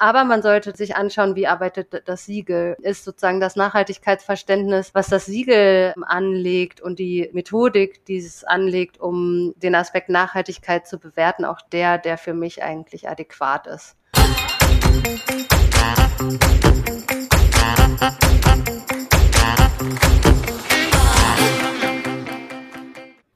Aber man sollte sich anschauen, wie arbeitet das Siegel. Ist sozusagen das Nachhaltigkeitsverständnis, was das Siegel anlegt und die Methodik, die es anlegt, um den Aspekt Nachhaltigkeit zu bewerten, auch der, der für mich eigentlich adäquat ist.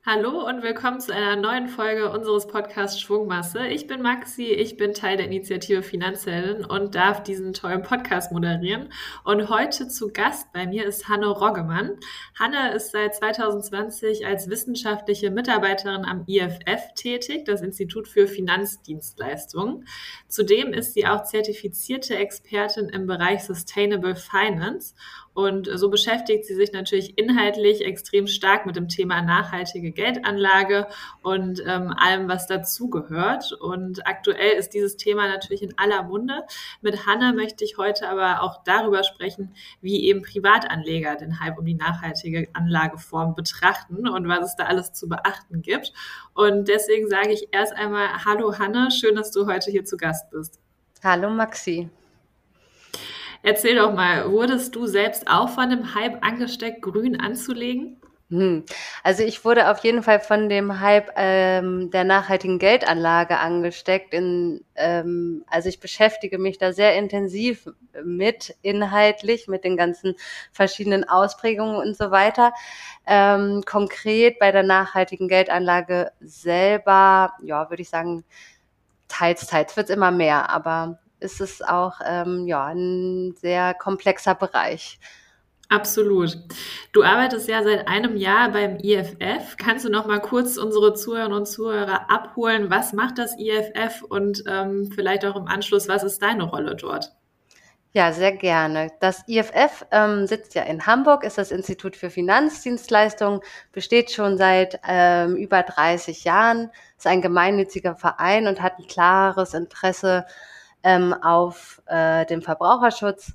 Hallo und willkommen zu einer neuen Folge unseres Podcasts Schwungmasse. Ich bin Maxi, ich bin Teil der Initiative Finanzhelden und darf diesen tollen Podcast moderieren. Und heute zu Gast bei mir ist Hanne Roggemann. Hanne ist seit 2020 als wissenschaftliche Mitarbeiterin am IFF tätig, das Institut für Finanzdienstleistungen. Zudem ist sie auch zertifizierte Expertin im Bereich Sustainable Finance und so beschäftigt sie sich natürlich inhaltlich extrem stark mit dem Thema nachhaltige Geldanlage und ähm, allem, was dazugehört. Und aktuell ist dieses Thema natürlich in aller Munde. Mit Hanna möchte ich heute aber auch darüber sprechen, wie eben Privatanleger den Hype um die nachhaltige Anlageform betrachten und was es da alles zu beachten gibt. Und deswegen sage ich erst einmal Hallo Hanna, schön, dass du heute hier zu Gast bist. Hallo Maxi. Erzähl doch mal, wurdest du selbst auch von dem Hype angesteckt, grün anzulegen? Hm. Also ich wurde auf jeden Fall von dem Hype ähm, der nachhaltigen Geldanlage angesteckt. In, ähm, also ich beschäftige mich da sehr intensiv mit, inhaltlich, mit den ganzen verschiedenen Ausprägungen und so weiter. Ähm, konkret bei der nachhaltigen Geldanlage selber, ja, würde ich sagen, teils, teils wird es immer mehr, aber ist es auch ähm, ja, ein sehr komplexer Bereich. Absolut. Du arbeitest ja seit einem Jahr beim IFF. Kannst du noch mal kurz unsere Zuhörerinnen und Zuhörer abholen? Was macht das IFF und ähm, vielleicht auch im Anschluss, was ist deine Rolle dort? Ja, sehr gerne. Das IFF ähm, sitzt ja in Hamburg, ist das Institut für Finanzdienstleistungen, besteht schon seit ähm, über 30 Jahren, ist ein gemeinnütziger Verein und hat ein klares Interesse ähm, auf äh, den Verbraucherschutz.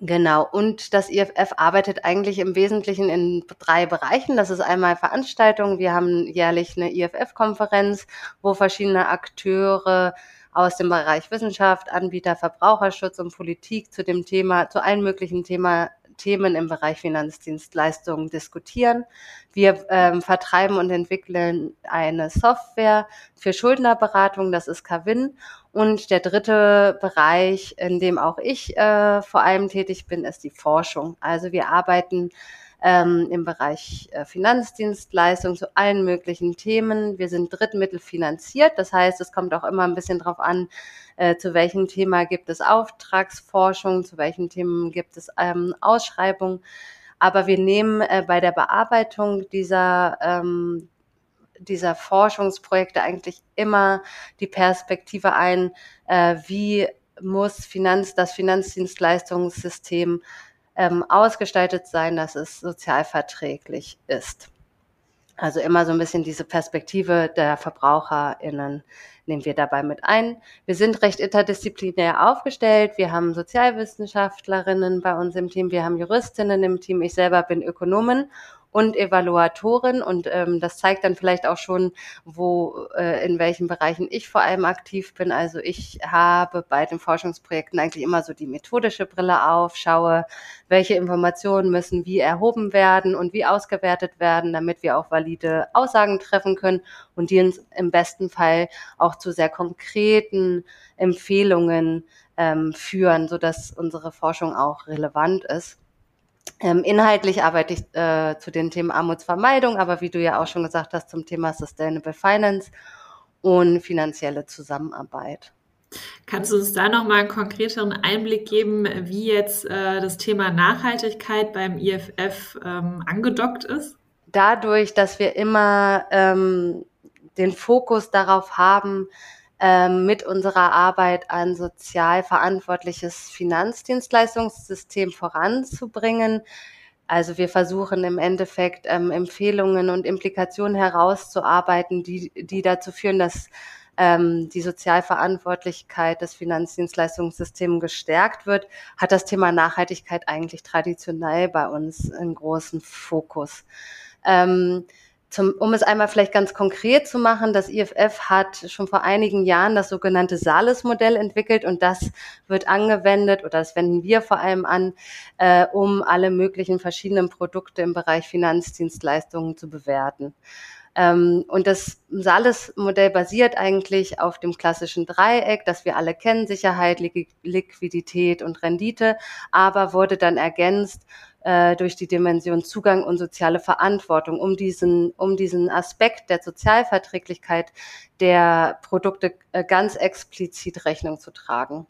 Genau, und das IFF arbeitet eigentlich im Wesentlichen in drei Bereichen. Das ist einmal Veranstaltungen. Wir haben jährlich eine IFF-Konferenz, wo verschiedene Akteure aus dem Bereich Wissenschaft, Anbieter, Verbraucherschutz und Politik zu dem Thema, zu allen möglichen Thema, Themen im Bereich Finanzdienstleistungen diskutieren. Wir ähm, vertreiben und entwickeln eine Software für Schuldnerberatung, das ist Kavin. Und der dritte Bereich, in dem auch ich äh, vor allem tätig bin, ist die Forschung. Also wir arbeiten ähm, im Bereich äh, Finanzdienstleistungen zu allen möglichen Themen. Wir sind drittmittelfinanziert, das heißt, es kommt auch immer ein bisschen drauf an, äh, zu welchem Thema gibt es Auftragsforschung, zu welchen Themen gibt es ähm, Ausschreibungen. Aber wir nehmen äh, bei der Bearbeitung dieser ähm, dieser Forschungsprojekte eigentlich immer die Perspektive ein, äh, wie muss Finanz, das Finanzdienstleistungssystem ähm, ausgestaltet sein, dass es sozialverträglich ist. Also immer so ein bisschen diese Perspektive der VerbraucherInnen nehmen wir dabei mit ein. Wir sind recht interdisziplinär aufgestellt. Wir haben Sozialwissenschaftlerinnen bei uns im Team, wir haben Juristinnen im Team. Ich selber bin Ökonomin und Evaluatorin und ähm, das zeigt dann vielleicht auch schon, wo äh, in welchen Bereichen ich vor allem aktiv bin. Also ich habe bei den Forschungsprojekten eigentlich immer so die methodische Brille auf, schaue, welche Informationen müssen wie erhoben werden und wie ausgewertet werden, damit wir auch valide Aussagen treffen können und die uns im besten Fall auch zu sehr konkreten Empfehlungen ähm, führen, so dass unsere Forschung auch relevant ist. Ähm, inhaltlich arbeite ich äh, zu den Themen Armutsvermeidung, aber wie du ja auch schon gesagt hast, zum Thema Sustainable Finance und finanzielle Zusammenarbeit. Kannst du uns da nochmal einen konkreteren Einblick geben, wie jetzt äh, das Thema Nachhaltigkeit beim IFF ähm, angedockt ist? Dadurch, dass wir immer ähm, den Fokus darauf haben, mit unserer Arbeit ein sozial verantwortliches Finanzdienstleistungssystem voranzubringen. Also wir versuchen im Endeffekt ähm, Empfehlungen und Implikationen herauszuarbeiten, die, die dazu führen, dass ähm, die Sozialverantwortlichkeit des Finanzdienstleistungssystems gestärkt wird, hat das Thema Nachhaltigkeit eigentlich traditionell bei uns einen großen Fokus. Ähm, zum, um es einmal vielleicht ganz konkret zu machen, das IFF hat schon vor einigen Jahren das sogenannte Sales-Modell entwickelt und das wird angewendet oder das wenden wir vor allem an, äh, um alle möglichen verschiedenen Produkte im Bereich Finanzdienstleistungen zu bewerten. Ähm, und das Sales-Modell basiert eigentlich auf dem klassischen Dreieck, das wir alle kennen, Sicherheit, Liquidität und Rendite, aber wurde dann ergänzt äh, durch die Dimension Zugang und soziale Verantwortung, um diesen, um diesen Aspekt der Sozialverträglichkeit der Produkte äh, ganz explizit Rechnung zu tragen.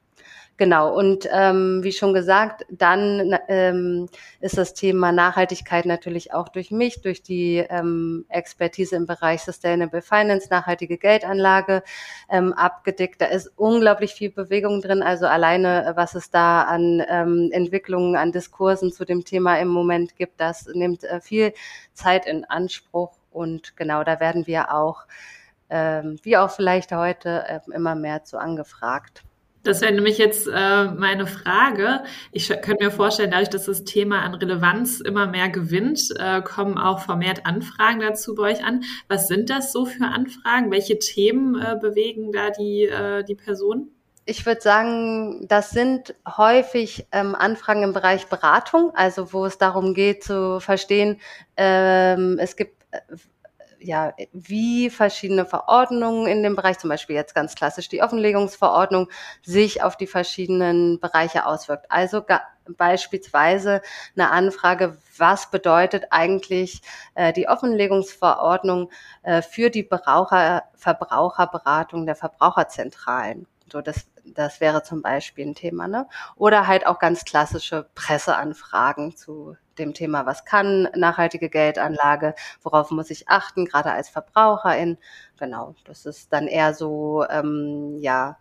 Genau, und ähm, wie schon gesagt, dann ähm, ist das Thema Nachhaltigkeit natürlich auch durch mich, durch die ähm, Expertise im Bereich Sustainable Finance, nachhaltige Geldanlage ähm, abgedeckt. Da ist unglaublich viel Bewegung drin. Also alleine, was es da an ähm, Entwicklungen, an Diskursen zu dem Thema im Moment gibt, das nimmt äh, viel Zeit in Anspruch. Und genau, da werden wir auch, ähm, wie auch vielleicht heute, äh, immer mehr zu angefragt. Das wäre nämlich jetzt äh, meine Frage. Ich könnte mir vorstellen, dadurch, dass das Thema an Relevanz immer mehr gewinnt, äh, kommen auch vermehrt Anfragen dazu bei euch an. Was sind das so für Anfragen? Welche Themen äh, bewegen da die, äh, die Personen? Ich würde sagen, das sind häufig ähm, Anfragen im Bereich Beratung, also wo es darum geht zu verstehen, ähm, es gibt äh, ja, wie verschiedene Verordnungen in dem Bereich, zum Beispiel jetzt ganz klassisch die Offenlegungsverordnung, sich auf die verschiedenen Bereiche auswirkt. Also beispielsweise eine Anfrage, was bedeutet eigentlich äh, die Offenlegungsverordnung äh, für die Verbraucher, Verbraucherberatung der Verbraucherzentralen? So, das, das wäre zum Beispiel ein Thema, ne? Oder halt auch ganz klassische Presseanfragen zu dem Thema, was kann nachhaltige Geldanlage, worauf muss ich achten, gerade als Verbraucherin. Genau, das ist dann eher so, ähm, ja,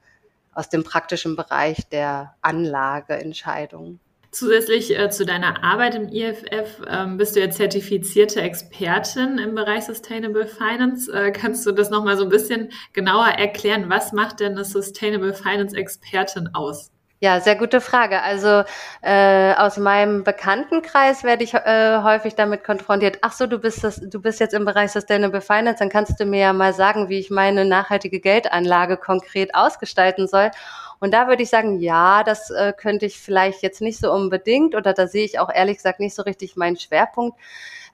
aus dem praktischen Bereich der Anlageentscheidungen. Zusätzlich äh, zu deiner Arbeit im IFF ähm, bist du ja zertifizierte Expertin im Bereich Sustainable Finance. Äh, kannst du das nochmal so ein bisschen genauer erklären? Was macht denn eine Sustainable Finance Expertin aus? Ja, sehr gute Frage. Also äh, aus meinem Bekanntenkreis werde ich äh, häufig damit konfrontiert. Ach so, du bist das, du bist jetzt im Bereich Sustainable Finance, dann kannst du mir ja mal sagen, wie ich meine nachhaltige Geldanlage konkret ausgestalten soll. Und da würde ich sagen, ja, das äh, könnte ich vielleicht jetzt nicht so unbedingt oder da sehe ich auch ehrlich gesagt nicht so richtig meinen Schwerpunkt.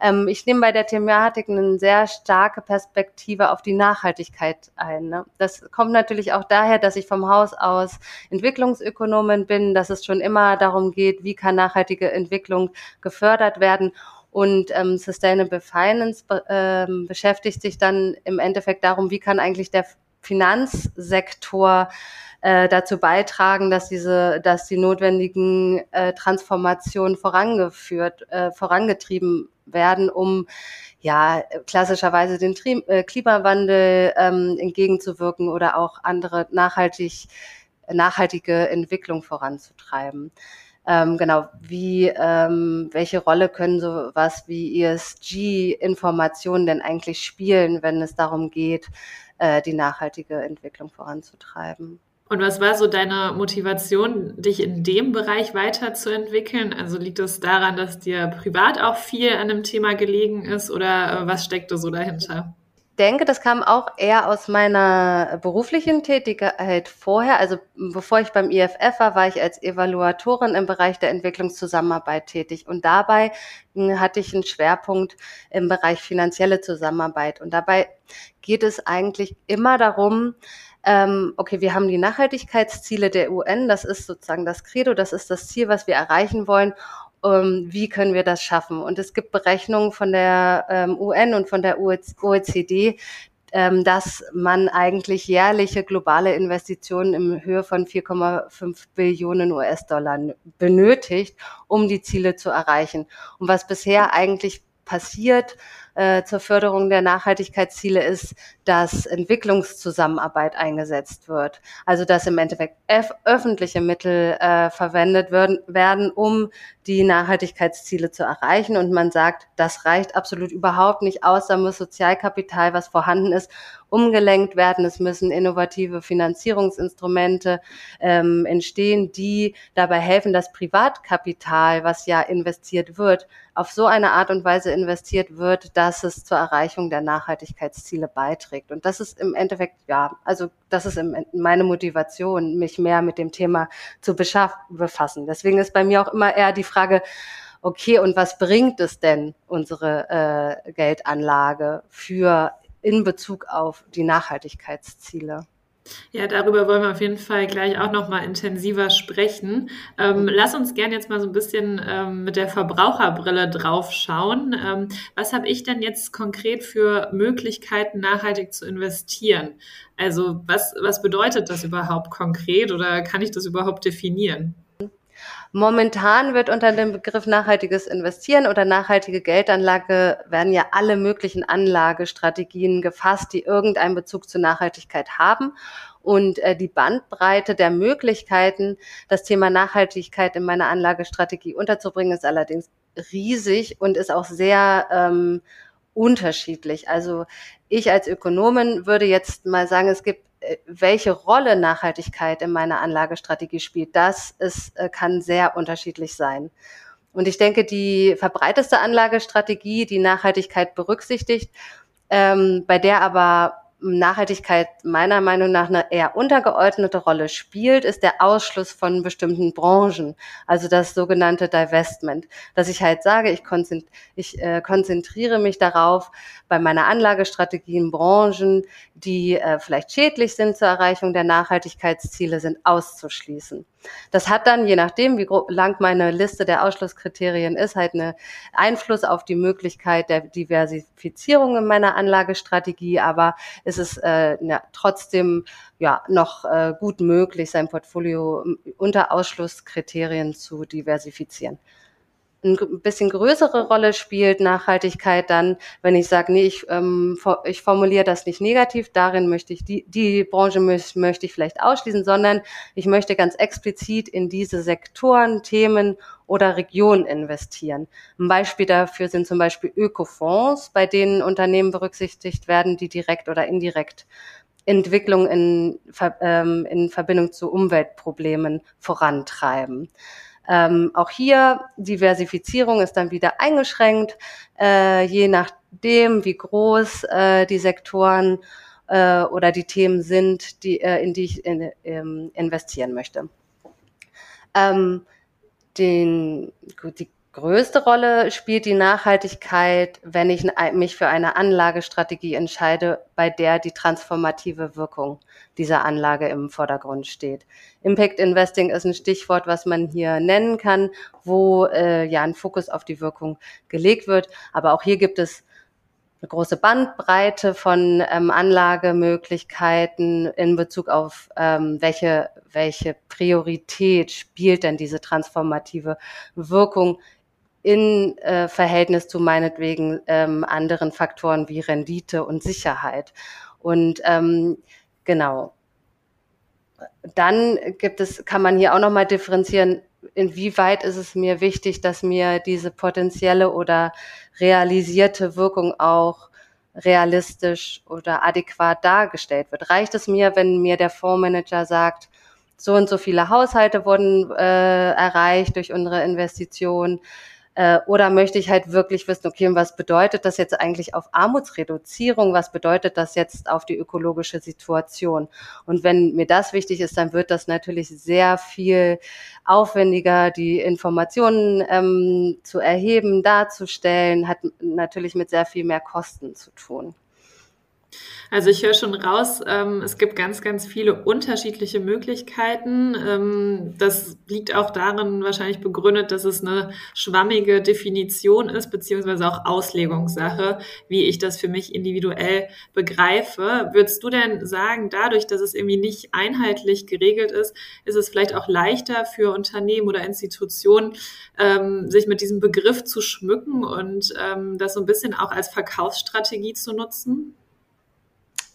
Ähm, ich nehme bei der Thematik eine sehr starke Perspektive auf die Nachhaltigkeit ein. Ne? Das kommt natürlich auch daher, dass ich vom Haus aus Entwicklungsökonomin bin, dass es schon immer darum geht, wie kann nachhaltige Entwicklung gefördert werden. Und ähm, Sustainable Finance ähm, beschäftigt sich dann im Endeffekt darum, wie kann eigentlich der Finanzsektor äh, dazu beitragen, dass diese, dass die notwendigen äh, Transformationen vorangeführt, äh, vorangetrieben werden, um ja klassischerweise den Tri äh, Klimawandel ähm, entgegenzuwirken oder auch andere nachhaltig nachhaltige Entwicklung voranzutreiben. Ähm, genau, wie, ähm, welche Rolle können sowas wie ESG-Informationen denn eigentlich spielen, wenn es darum geht, äh, die nachhaltige Entwicklung voranzutreiben? Und was war so deine Motivation, dich in dem Bereich weiterzuentwickeln? Also liegt es daran, dass dir privat auch viel an dem Thema gelegen ist oder äh, was steckte so dahinter? Ich denke, das kam auch eher aus meiner beruflichen Tätigkeit vorher. Also bevor ich beim IFF war, war ich als Evaluatorin im Bereich der Entwicklungszusammenarbeit tätig. Und dabei hm, hatte ich einen Schwerpunkt im Bereich finanzielle Zusammenarbeit. Und dabei geht es eigentlich immer darum, ähm, okay, wir haben die Nachhaltigkeitsziele der UN, das ist sozusagen das Credo, das ist das Ziel, was wir erreichen wollen. Ähm, wie können wir das schaffen? Und es gibt Berechnungen von der ähm, UN und von der OECD, ähm, dass man eigentlich jährliche globale Investitionen in Höhe von 4,5 Billionen US-Dollar benötigt, um die Ziele zu erreichen. Und was bisher eigentlich passiert, äh, zur Förderung der Nachhaltigkeitsziele ist, dass Entwicklungszusammenarbeit eingesetzt wird. Also dass im Endeffekt öffentliche Mittel äh, verwendet werden, werden, um die Nachhaltigkeitsziele zu erreichen. Und man sagt, das reicht absolut überhaupt nicht aus. Da muss Sozialkapital, was vorhanden ist, umgelenkt werden. Es müssen innovative Finanzierungsinstrumente ähm, entstehen, die dabei helfen, dass Privatkapital, was ja investiert wird, auf so eine Art und Weise investiert wird, dass es zur Erreichung der Nachhaltigkeitsziele beiträgt. Und das ist im Endeffekt, ja, also das ist meine Motivation, mich mehr mit dem Thema zu befassen. Deswegen ist bei mir auch immer eher die Frage, okay, und was bringt es denn, unsere äh, Geldanlage für in Bezug auf die Nachhaltigkeitsziele? Ja, darüber wollen wir auf jeden Fall gleich auch noch mal intensiver sprechen. Ähm, lass uns gerne jetzt mal so ein bisschen ähm, mit der Verbraucherbrille drauf schauen. Ähm, was habe ich denn jetzt konkret für Möglichkeiten, nachhaltig zu investieren? Also was, was bedeutet das überhaupt konkret oder kann ich das überhaupt definieren? Momentan wird unter dem Begriff nachhaltiges Investieren oder nachhaltige Geldanlage werden ja alle möglichen Anlagestrategien gefasst, die irgendeinen Bezug zur Nachhaltigkeit haben. Und äh, die Bandbreite der Möglichkeiten, das Thema Nachhaltigkeit in meiner Anlagestrategie unterzubringen, ist allerdings riesig und ist auch sehr ähm, unterschiedlich. Also ich als Ökonomin würde jetzt mal sagen, es gibt welche Rolle Nachhaltigkeit in meiner Anlagestrategie spielt, das ist, äh, kann sehr unterschiedlich sein. Und ich denke, die verbreiteste Anlagestrategie, die Nachhaltigkeit berücksichtigt, ähm, bei der aber Nachhaltigkeit meiner Meinung nach eine eher untergeordnete Rolle spielt, ist der Ausschluss von bestimmten Branchen, also das sogenannte Divestment, dass ich halt sage, ich, konzentri ich äh, konzentriere mich darauf, bei meiner Anlagestrategie in Branchen, die äh, vielleicht schädlich sind zur Erreichung der Nachhaltigkeitsziele, sind auszuschließen. Das hat dann, je nachdem, wie lang meine Liste der Ausschlusskriterien ist, halt einen Einfluss auf die Möglichkeit der Diversifizierung in meiner Anlagestrategie, aber es ist äh, ja, trotzdem ja noch äh, gut möglich, sein Portfolio unter Ausschlusskriterien zu diversifizieren ein bisschen größere Rolle spielt Nachhaltigkeit dann, wenn ich sage, nee, ich, ähm, ich formuliere das nicht negativ, darin möchte ich die, die Branche möchte, ich vielleicht ausschließen, sondern ich möchte ganz explizit in diese Sektoren, Themen oder Regionen investieren. Ein Beispiel dafür sind zum Beispiel Ökofonds, bei denen Unternehmen berücksichtigt werden, die direkt oder indirekt Entwicklung in, ähm, in Verbindung zu Umweltproblemen vorantreiben. Ähm, auch hier Diversifizierung ist dann wieder eingeschränkt, äh, je nachdem, wie groß äh, die Sektoren äh, oder die Themen sind, die, äh, in die ich in, ähm, investieren möchte. Ähm, den, gut, die größte Rolle spielt die Nachhaltigkeit, wenn ich mich für eine Anlagestrategie entscheide, bei der die transformative Wirkung dieser Anlage im Vordergrund steht. Impact Investing ist ein Stichwort, was man hier nennen kann, wo äh, ja ein Fokus auf die Wirkung gelegt wird. Aber auch hier gibt es eine große Bandbreite von ähm, Anlagemöglichkeiten in Bezug auf ähm, welche, welche Priorität spielt denn diese transformative Wirkung in äh, Verhältnis zu meinetwegen ähm, anderen Faktoren wie Rendite und Sicherheit. Und ähm, genau. Dann gibt es, kann man hier auch nochmal differenzieren, inwieweit ist es mir wichtig, dass mir diese potenzielle oder realisierte Wirkung auch realistisch oder adäquat dargestellt wird. Reicht es mir, wenn mir der Fondsmanager sagt, so und so viele Haushalte wurden äh, erreicht durch unsere Investition, äh, oder möchte ich halt wirklich wissen, okay, was bedeutet das jetzt eigentlich auf Armutsreduzierung? Was bedeutet das jetzt auf die ökologische Situation? Und wenn mir das wichtig ist, dann wird das natürlich sehr viel aufwendiger, die Informationen ähm, zu erheben, darzustellen, hat natürlich mit sehr viel mehr Kosten zu tun. Also ich höre schon raus, ähm, es gibt ganz, ganz viele unterschiedliche Möglichkeiten. Ähm, das liegt auch darin wahrscheinlich begründet, dass es eine schwammige Definition ist, beziehungsweise auch Auslegungssache, wie ich das für mich individuell begreife. Würdest du denn sagen, dadurch, dass es irgendwie nicht einheitlich geregelt ist, ist es vielleicht auch leichter für Unternehmen oder Institutionen, ähm, sich mit diesem Begriff zu schmücken und ähm, das so ein bisschen auch als Verkaufsstrategie zu nutzen?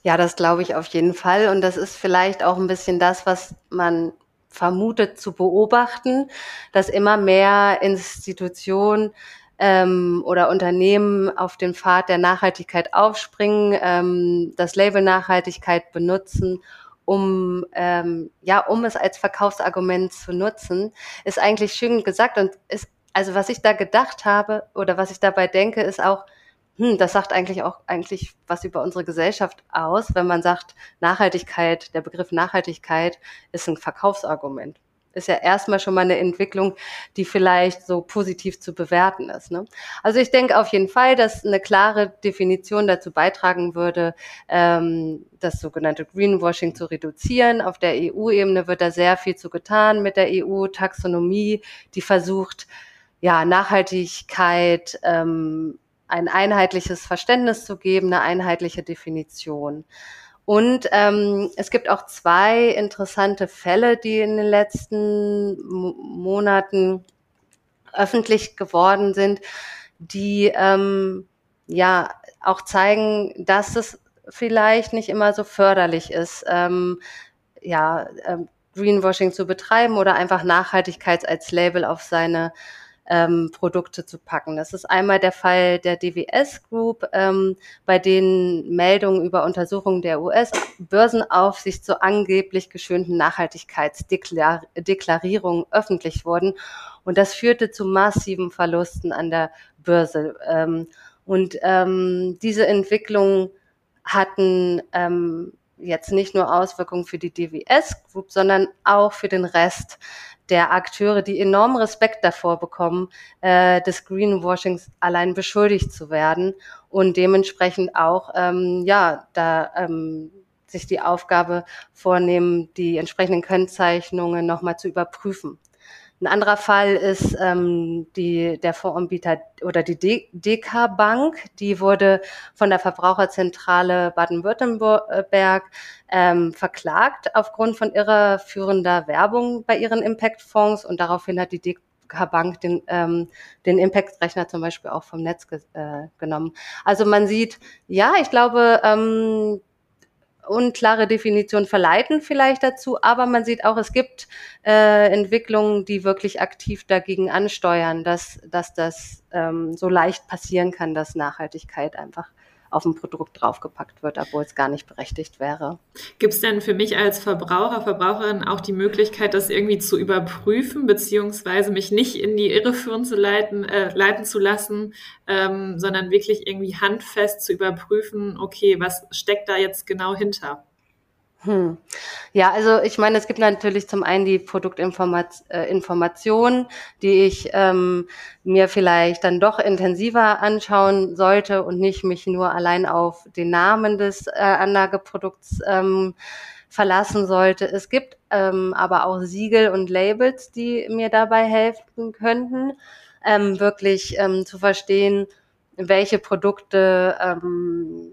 Ja, das glaube ich auf jeden Fall. Und das ist vielleicht auch ein bisschen das, was man vermutet zu beobachten, dass immer mehr Institutionen ähm, oder Unternehmen auf den Pfad der Nachhaltigkeit aufspringen, ähm, das Label Nachhaltigkeit benutzen, um ähm, ja, um es als Verkaufsargument zu nutzen, ist eigentlich schön gesagt und ist also was ich da gedacht habe oder was ich dabei denke, ist auch hm, das sagt eigentlich auch eigentlich was über unsere Gesellschaft aus, wenn man sagt, Nachhaltigkeit, der Begriff Nachhaltigkeit ist ein Verkaufsargument ist ja erstmal schon mal eine Entwicklung, die vielleicht so positiv zu bewerten ist. Ne? Also ich denke auf jeden Fall, dass eine klare Definition dazu beitragen würde, ähm, das sogenannte Greenwashing zu reduzieren. Auf der EU-Ebene wird da sehr viel zu getan mit der EU-Taxonomie, die versucht, ja, Nachhaltigkeit, ähm, ein einheitliches Verständnis zu geben, eine einheitliche Definition. Und ähm, es gibt auch zwei interessante Fälle, die in den letzten Monaten öffentlich geworden sind, die ähm, ja auch zeigen, dass es vielleicht nicht immer so förderlich ist, ähm, ja, ähm, Greenwashing zu betreiben oder einfach Nachhaltigkeit als Label auf seine ähm, Produkte zu packen. Das ist einmal der Fall der DWS Group, ähm, bei denen Meldungen über Untersuchungen der US-Börsenaufsicht zu angeblich geschönten Nachhaltigkeitsdeklarierungen öffentlich wurden. Und das führte zu massiven Verlusten an der Börse. Ähm, und ähm, diese Entwicklung hatten ähm, jetzt nicht nur Auswirkungen für die DWS Group, sondern auch für den Rest der Akteure, die enormen Respekt davor bekommen, äh, des Greenwashings allein beschuldigt zu werden und dementsprechend auch ähm, ja da ähm, sich die Aufgabe vornehmen, die entsprechenden Kennzeichnungen nochmal zu überprüfen. Ein anderer Fall ist ähm, die, der Fondsanbieter oder die DK Bank. Die wurde von der Verbraucherzentrale Baden-Württemberg ähm, verklagt aufgrund von irreführender Werbung bei ihren Impact-Fonds und daraufhin hat die DK Bank den, ähm, den Impact-Rechner zum Beispiel auch vom Netz äh, genommen. Also man sieht, ja, ich glaube, ähm, unklare Definitionen verleiten vielleicht dazu, aber man sieht auch, es gibt äh, Entwicklungen, die wirklich aktiv dagegen ansteuern, dass, dass das ähm, so leicht passieren kann, dass Nachhaltigkeit einfach auf ein Produkt draufgepackt wird, obwohl es gar nicht berechtigt wäre. Gibt es denn für mich als Verbraucher, Verbraucherin auch die Möglichkeit, das irgendwie zu überprüfen, beziehungsweise mich nicht in die Irre führen zu leiten, äh, leiten zu lassen, ähm, sondern wirklich irgendwie handfest zu überprüfen, okay, was steckt da jetzt genau hinter? Hm. Ja, also ich meine, es gibt natürlich zum einen die Produktinformation, äh, die ich ähm, mir vielleicht dann doch intensiver anschauen sollte und nicht mich nur allein auf den Namen des äh, Anlageprodukts ähm, verlassen sollte. Es gibt ähm, aber auch Siegel und Labels, die mir dabei helfen könnten, ähm, wirklich ähm, zu verstehen, welche Produkte ähm,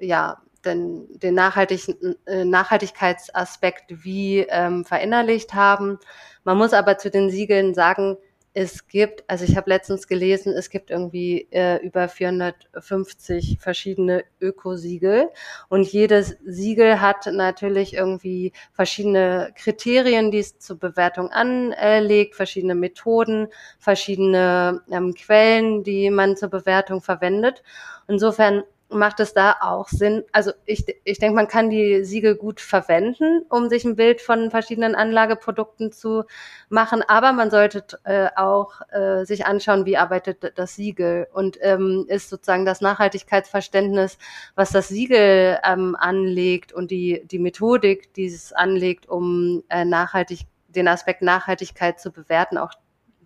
ja den, den nachhaltigen, äh, Nachhaltigkeitsaspekt wie ähm, verinnerlicht haben. Man muss aber zu den Siegeln sagen, es gibt, also ich habe letztens gelesen, es gibt irgendwie äh, über 450 verschiedene Ökosiegel und jedes Siegel hat natürlich irgendwie verschiedene Kriterien, die es zur Bewertung anlegt, verschiedene Methoden, verschiedene ähm, Quellen, die man zur Bewertung verwendet. Insofern macht es da auch Sinn. Also ich, ich denke, man kann die Siegel gut verwenden, um sich ein Bild von verschiedenen Anlageprodukten zu machen, aber man sollte äh, auch äh, sich anschauen, wie arbeitet das Siegel und ähm, ist sozusagen das Nachhaltigkeitsverständnis, was das Siegel ähm, anlegt und die, die Methodik, die es anlegt, um äh, nachhaltig den Aspekt Nachhaltigkeit zu bewerten, auch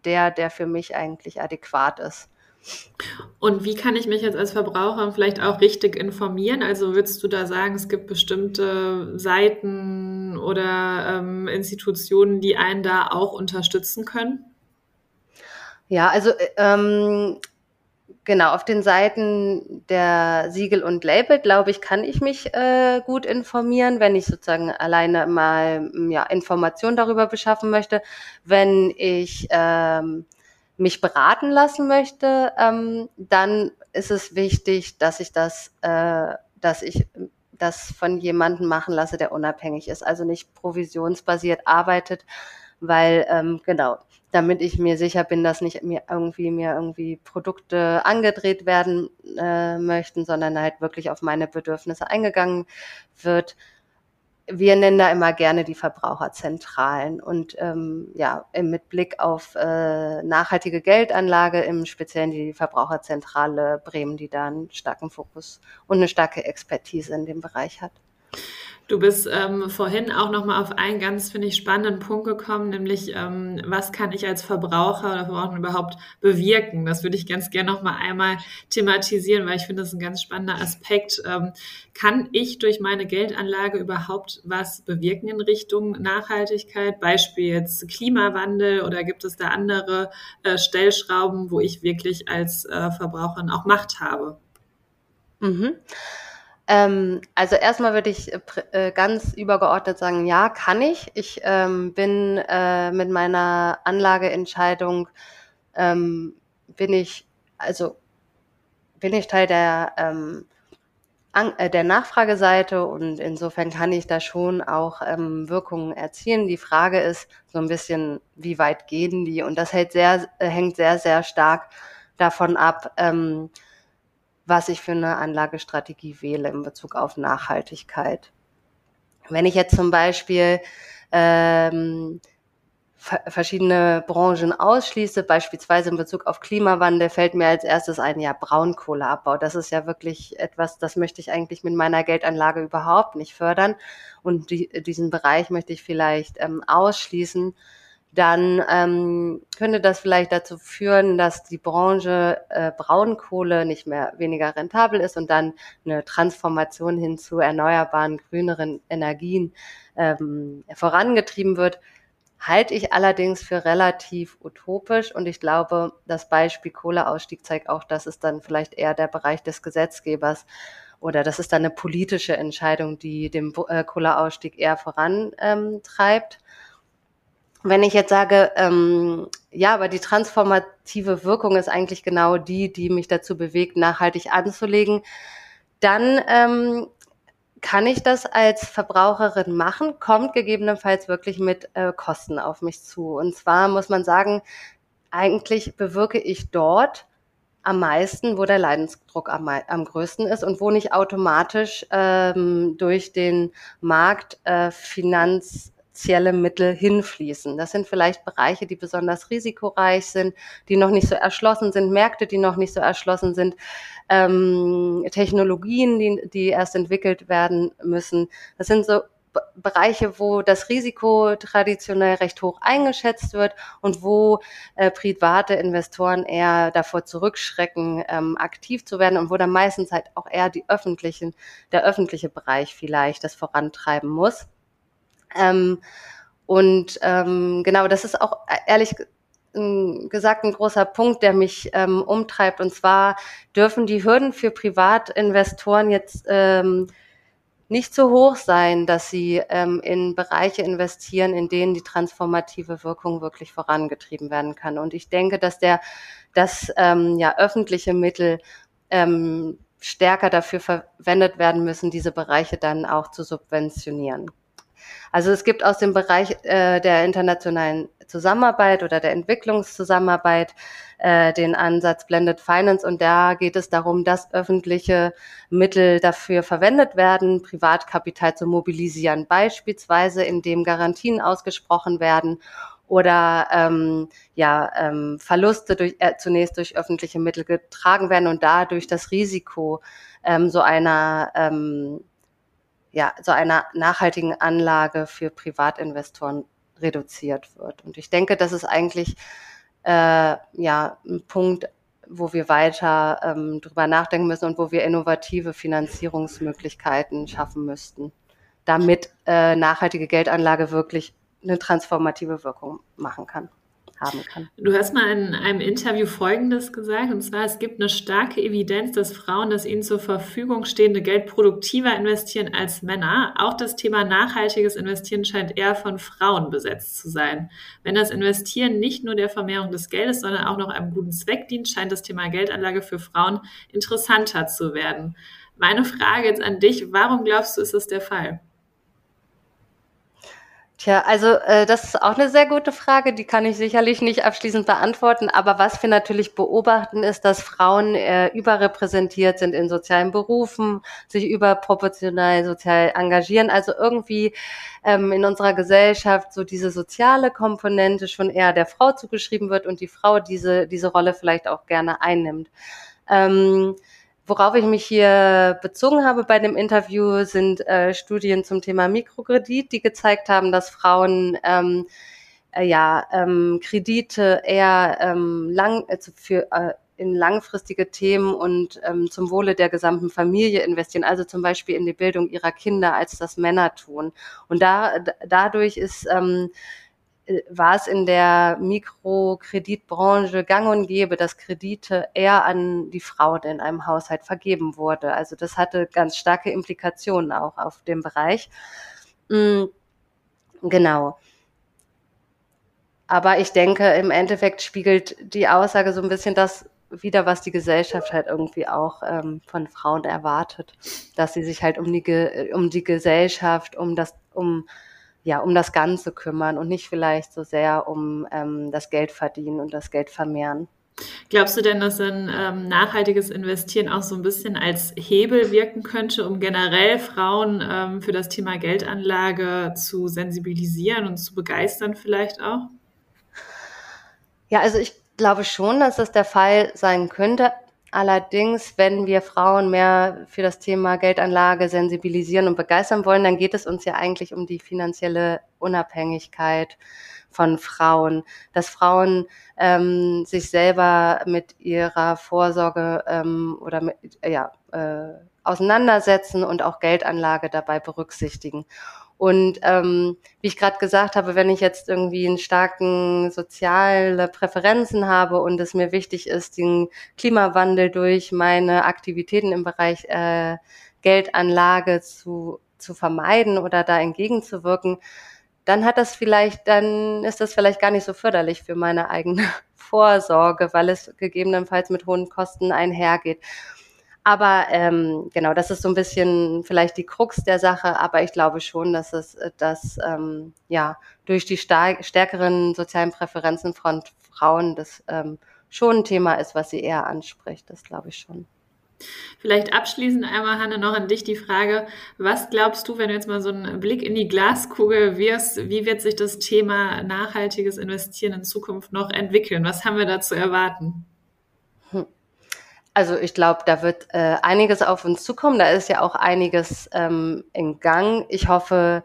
der, der für mich eigentlich adäquat ist. Und wie kann ich mich jetzt als Verbraucher vielleicht auch richtig informieren? Also würdest du da sagen, es gibt bestimmte Seiten oder ähm, Institutionen, die einen da auch unterstützen können? Ja, also ähm, genau, auf den Seiten der Siegel und Label, glaube ich, kann ich mich äh, gut informieren, wenn ich sozusagen alleine mal ja, Informationen darüber beschaffen möchte. Wenn ich ähm, mich beraten lassen möchte, ähm, dann ist es wichtig, dass ich das, äh, dass ich das von jemandem machen lasse, der unabhängig ist, also nicht provisionsbasiert arbeitet, weil ähm, genau, damit ich mir sicher bin, dass nicht mir irgendwie mir irgendwie Produkte angedreht werden äh, möchten, sondern halt wirklich auf meine Bedürfnisse eingegangen wird wir nennen da immer gerne die Verbraucherzentralen und ähm, ja, mit Blick auf äh, nachhaltige Geldanlage, im Speziellen die Verbraucherzentrale Bremen, die da einen starken Fokus und eine starke Expertise in dem Bereich hat. Du bist ähm, vorhin auch noch mal auf einen ganz, finde ich, spannenden Punkt gekommen, nämlich ähm, was kann ich als Verbraucher oder Verbraucherin überhaupt bewirken? Das würde ich ganz gerne noch mal einmal thematisieren, weil ich finde, das ist ein ganz spannender Aspekt. Ähm, kann ich durch meine Geldanlage überhaupt was bewirken in Richtung Nachhaltigkeit? Beispiel jetzt Klimawandel oder gibt es da andere äh, Stellschrauben, wo ich wirklich als äh, Verbraucherin auch Macht habe? Mhm. Ähm, also erstmal würde ich äh, äh, ganz übergeordnet sagen, ja, kann ich. Ich ähm, bin äh, mit meiner Anlageentscheidung ähm, bin ich also bin ich Teil der ähm, äh, der Nachfrageseite und insofern kann ich da schon auch ähm, Wirkungen erzielen. Die Frage ist so ein bisschen, wie weit gehen die? Und das hält sehr, äh, hängt sehr, sehr stark davon ab, ähm, was ich für eine Anlagestrategie wähle in Bezug auf Nachhaltigkeit. Wenn ich jetzt zum Beispiel ähm, verschiedene Branchen ausschließe, beispielsweise in Bezug auf Klimawandel, fällt mir als erstes ein, ja, Braunkohleabbau. Das ist ja wirklich etwas, das möchte ich eigentlich mit meiner Geldanlage überhaupt nicht fördern. Und die, diesen Bereich möchte ich vielleicht ähm, ausschließen dann ähm, könnte das vielleicht dazu führen, dass die Branche äh, Braunkohle nicht mehr weniger rentabel ist und dann eine Transformation hin zu erneuerbaren, grüneren Energien ähm, vorangetrieben wird. Halte ich allerdings für relativ utopisch und ich glaube, das Beispiel Kohleausstieg zeigt auch, dass es dann vielleicht eher der Bereich des Gesetzgebers oder das ist dann eine politische Entscheidung, die den äh, Kohleausstieg eher vorantreibt. Wenn ich jetzt sage, ähm, ja, aber die transformative Wirkung ist eigentlich genau die, die mich dazu bewegt, nachhaltig anzulegen, dann ähm, kann ich das als Verbraucherin machen, kommt gegebenenfalls wirklich mit äh, Kosten auf mich zu. Und zwar muss man sagen, eigentlich bewirke ich dort am meisten, wo der Leidensdruck am, am größten ist und wo nicht automatisch ähm, durch den Markt äh, Finanz finanzielle Mittel hinfließen. Das sind vielleicht Bereiche, die besonders risikoreich sind, die noch nicht so erschlossen sind, Märkte, die noch nicht so erschlossen sind, ähm, Technologien, die, die erst entwickelt werden müssen. Das sind so Bereiche, wo das Risiko traditionell recht hoch eingeschätzt wird und wo äh, private Investoren eher davor zurückschrecken, ähm, aktiv zu werden und wo dann meistens halt auch eher die öffentlichen, der öffentliche Bereich vielleicht das vorantreiben muss. Ähm, und ähm, genau, das ist auch äh, ehrlich gesagt ein großer Punkt, der mich ähm, umtreibt. Und zwar dürfen die Hürden für Privatinvestoren jetzt ähm, nicht so hoch sein, dass sie ähm, in Bereiche investieren, in denen die transformative Wirkung wirklich vorangetrieben werden kann. Und ich denke, dass der, dass ähm, ja öffentliche Mittel ähm, stärker dafür verwendet werden müssen, diese Bereiche dann auch zu subventionieren. Also es gibt aus dem Bereich äh, der internationalen Zusammenarbeit oder der Entwicklungszusammenarbeit äh, den Ansatz Blended Finance und da geht es darum, dass öffentliche Mittel dafür verwendet werden, Privatkapital zu mobilisieren, beispielsweise indem Garantien ausgesprochen werden oder ähm, ja ähm, Verluste durch, äh, zunächst durch öffentliche Mittel getragen werden und dadurch das Risiko ähm, so einer ähm, ja, so einer nachhaltigen Anlage für Privatinvestoren reduziert wird. Und ich denke, das ist eigentlich äh, ja ein Punkt, wo wir weiter ähm, drüber nachdenken müssen und wo wir innovative Finanzierungsmöglichkeiten schaffen müssten, damit äh, nachhaltige Geldanlage wirklich eine transformative Wirkung machen kann haben kann. Du hast mal in einem Interview Folgendes gesagt, und zwar, es gibt eine starke Evidenz, dass Frauen das ihnen zur Verfügung stehende Geld produktiver investieren als Männer. Auch das Thema nachhaltiges Investieren scheint eher von Frauen besetzt zu sein. Wenn das Investieren nicht nur der Vermehrung des Geldes, sondern auch noch einem guten Zweck dient, scheint das Thema Geldanlage für Frauen interessanter zu werden. Meine Frage jetzt an dich, warum glaubst du, ist das der Fall? Tja, also äh, das ist auch eine sehr gute Frage, die kann ich sicherlich nicht abschließend beantworten. Aber was wir natürlich beobachten, ist, dass Frauen äh, überrepräsentiert sind in sozialen Berufen, sich überproportional sozial engagieren. Also irgendwie ähm, in unserer Gesellschaft so diese soziale Komponente schon eher der Frau zugeschrieben wird und die Frau diese, diese Rolle vielleicht auch gerne einnimmt. Ähm, Worauf ich mich hier bezogen habe bei dem Interview sind äh, Studien zum Thema Mikrokredit, die gezeigt haben, dass Frauen ähm, äh, ja ähm, Kredite eher ähm, lang also für äh, in langfristige Themen und ähm, zum Wohle der gesamten Familie investieren, also zum Beispiel in die Bildung ihrer Kinder, als das Männer tun. Und da dadurch ist ähm, war es in der Mikrokreditbranche gang und gäbe, dass Kredite eher an die Frauen in einem Haushalt vergeben wurde. Also das hatte ganz starke Implikationen auch auf dem Bereich. Mm, genau. Aber ich denke, im Endeffekt spiegelt die Aussage so ein bisschen das wieder, was die Gesellschaft halt irgendwie auch ähm, von Frauen erwartet, dass sie sich halt um die, um die Gesellschaft, um das, um ja, um das Ganze kümmern und nicht vielleicht so sehr um ähm, das Geld verdienen und das Geld vermehren. Glaubst du denn, dass ein ähm, nachhaltiges Investieren auch so ein bisschen als Hebel wirken könnte, um generell Frauen ähm, für das Thema Geldanlage zu sensibilisieren und zu begeistern vielleicht auch? Ja, also ich glaube schon, dass das der Fall sein könnte. Allerdings, wenn wir Frauen mehr für das Thema Geldanlage sensibilisieren und begeistern wollen, dann geht es uns ja eigentlich um die finanzielle Unabhängigkeit von Frauen, dass Frauen ähm, sich selber mit ihrer Vorsorge ähm, oder mit, ja, äh, auseinandersetzen und auch Geldanlage dabei berücksichtigen. Und ähm, wie ich gerade gesagt habe, wenn ich jetzt irgendwie einen starken soziale Präferenzen habe und es mir wichtig ist, den Klimawandel durch meine Aktivitäten im Bereich äh, Geldanlage zu, zu vermeiden oder da entgegenzuwirken, dann hat das vielleicht, dann ist das vielleicht gar nicht so förderlich für meine eigene Vorsorge, weil es gegebenenfalls mit hohen Kosten einhergeht. Aber ähm, genau, das ist so ein bisschen vielleicht die Krux der Sache, aber ich glaube schon, dass es dass, ähm, ja durch die stärkeren sozialen Präferenzen von Frauen das ähm, schon ein Thema ist, was sie eher anspricht. Das glaube ich schon. Vielleicht abschließend einmal, Hanne, noch an dich die Frage, was glaubst du, wenn du jetzt mal so einen Blick in die Glaskugel wirst, wie wird sich das Thema nachhaltiges Investieren in Zukunft noch entwickeln? Was haben wir da zu erwarten? Also ich glaube, da wird äh, einiges auf uns zukommen. Da ist ja auch einiges ähm, in Gang. Ich hoffe,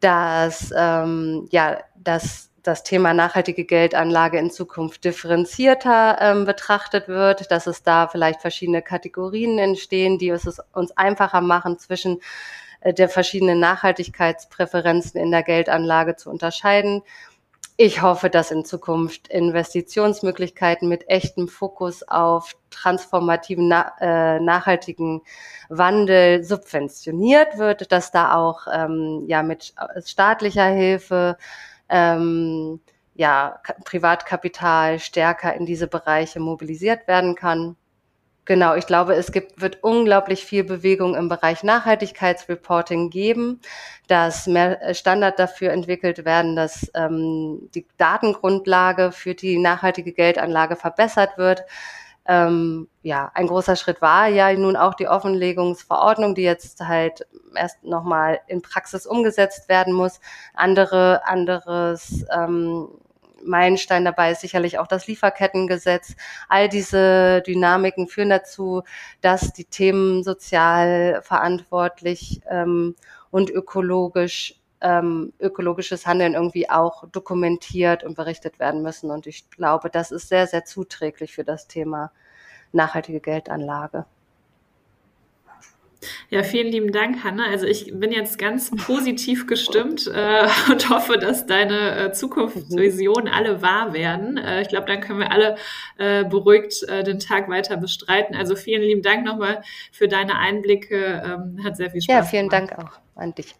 dass ähm, ja, dass das Thema nachhaltige Geldanlage in Zukunft differenzierter ähm, betrachtet wird, dass es da vielleicht verschiedene Kategorien entstehen, die es uns einfacher machen, zwischen äh, der verschiedenen Nachhaltigkeitspräferenzen in der Geldanlage zu unterscheiden ich hoffe, dass in Zukunft Investitionsmöglichkeiten mit echtem Fokus auf transformativen, äh, nachhaltigen Wandel subventioniert wird, dass da auch ähm, ja mit staatlicher Hilfe ähm, ja Privatkapital stärker in diese Bereiche mobilisiert werden kann. Genau, ich glaube, es gibt, wird unglaublich viel Bewegung im Bereich Nachhaltigkeitsreporting geben, dass mehr Standard dafür entwickelt werden, dass ähm, die Datengrundlage für die nachhaltige Geldanlage verbessert wird. Ähm, ja, ein großer Schritt war ja nun auch die Offenlegungsverordnung, die jetzt halt erst nochmal in Praxis umgesetzt werden muss. Andere, anderes ähm, Meilenstein dabei ist sicherlich auch das Lieferkettengesetz. All diese Dynamiken führen dazu, dass die Themen sozial verantwortlich ähm, und ökologisch ähm, ökologisches Handeln irgendwie auch dokumentiert und berichtet werden müssen. Und ich glaube, das ist sehr, sehr zuträglich für das Thema nachhaltige Geldanlage. Ja, vielen lieben Dank, Hanna. Also ich bin jetzt ganz positiv gestimmt äh, und hoffe, dass deine äh, Zukunftsvisionen alle wahr werden. Äh, ich glaube, dann können wir alle äh, beruhigt äh, den Tag weiter bestreiten. Also vielen lieben Dank nochmal für deine Einblicke. Ähm, hat sehr viel Spaß. Ja, vielen gemacht. Dank auch an dich.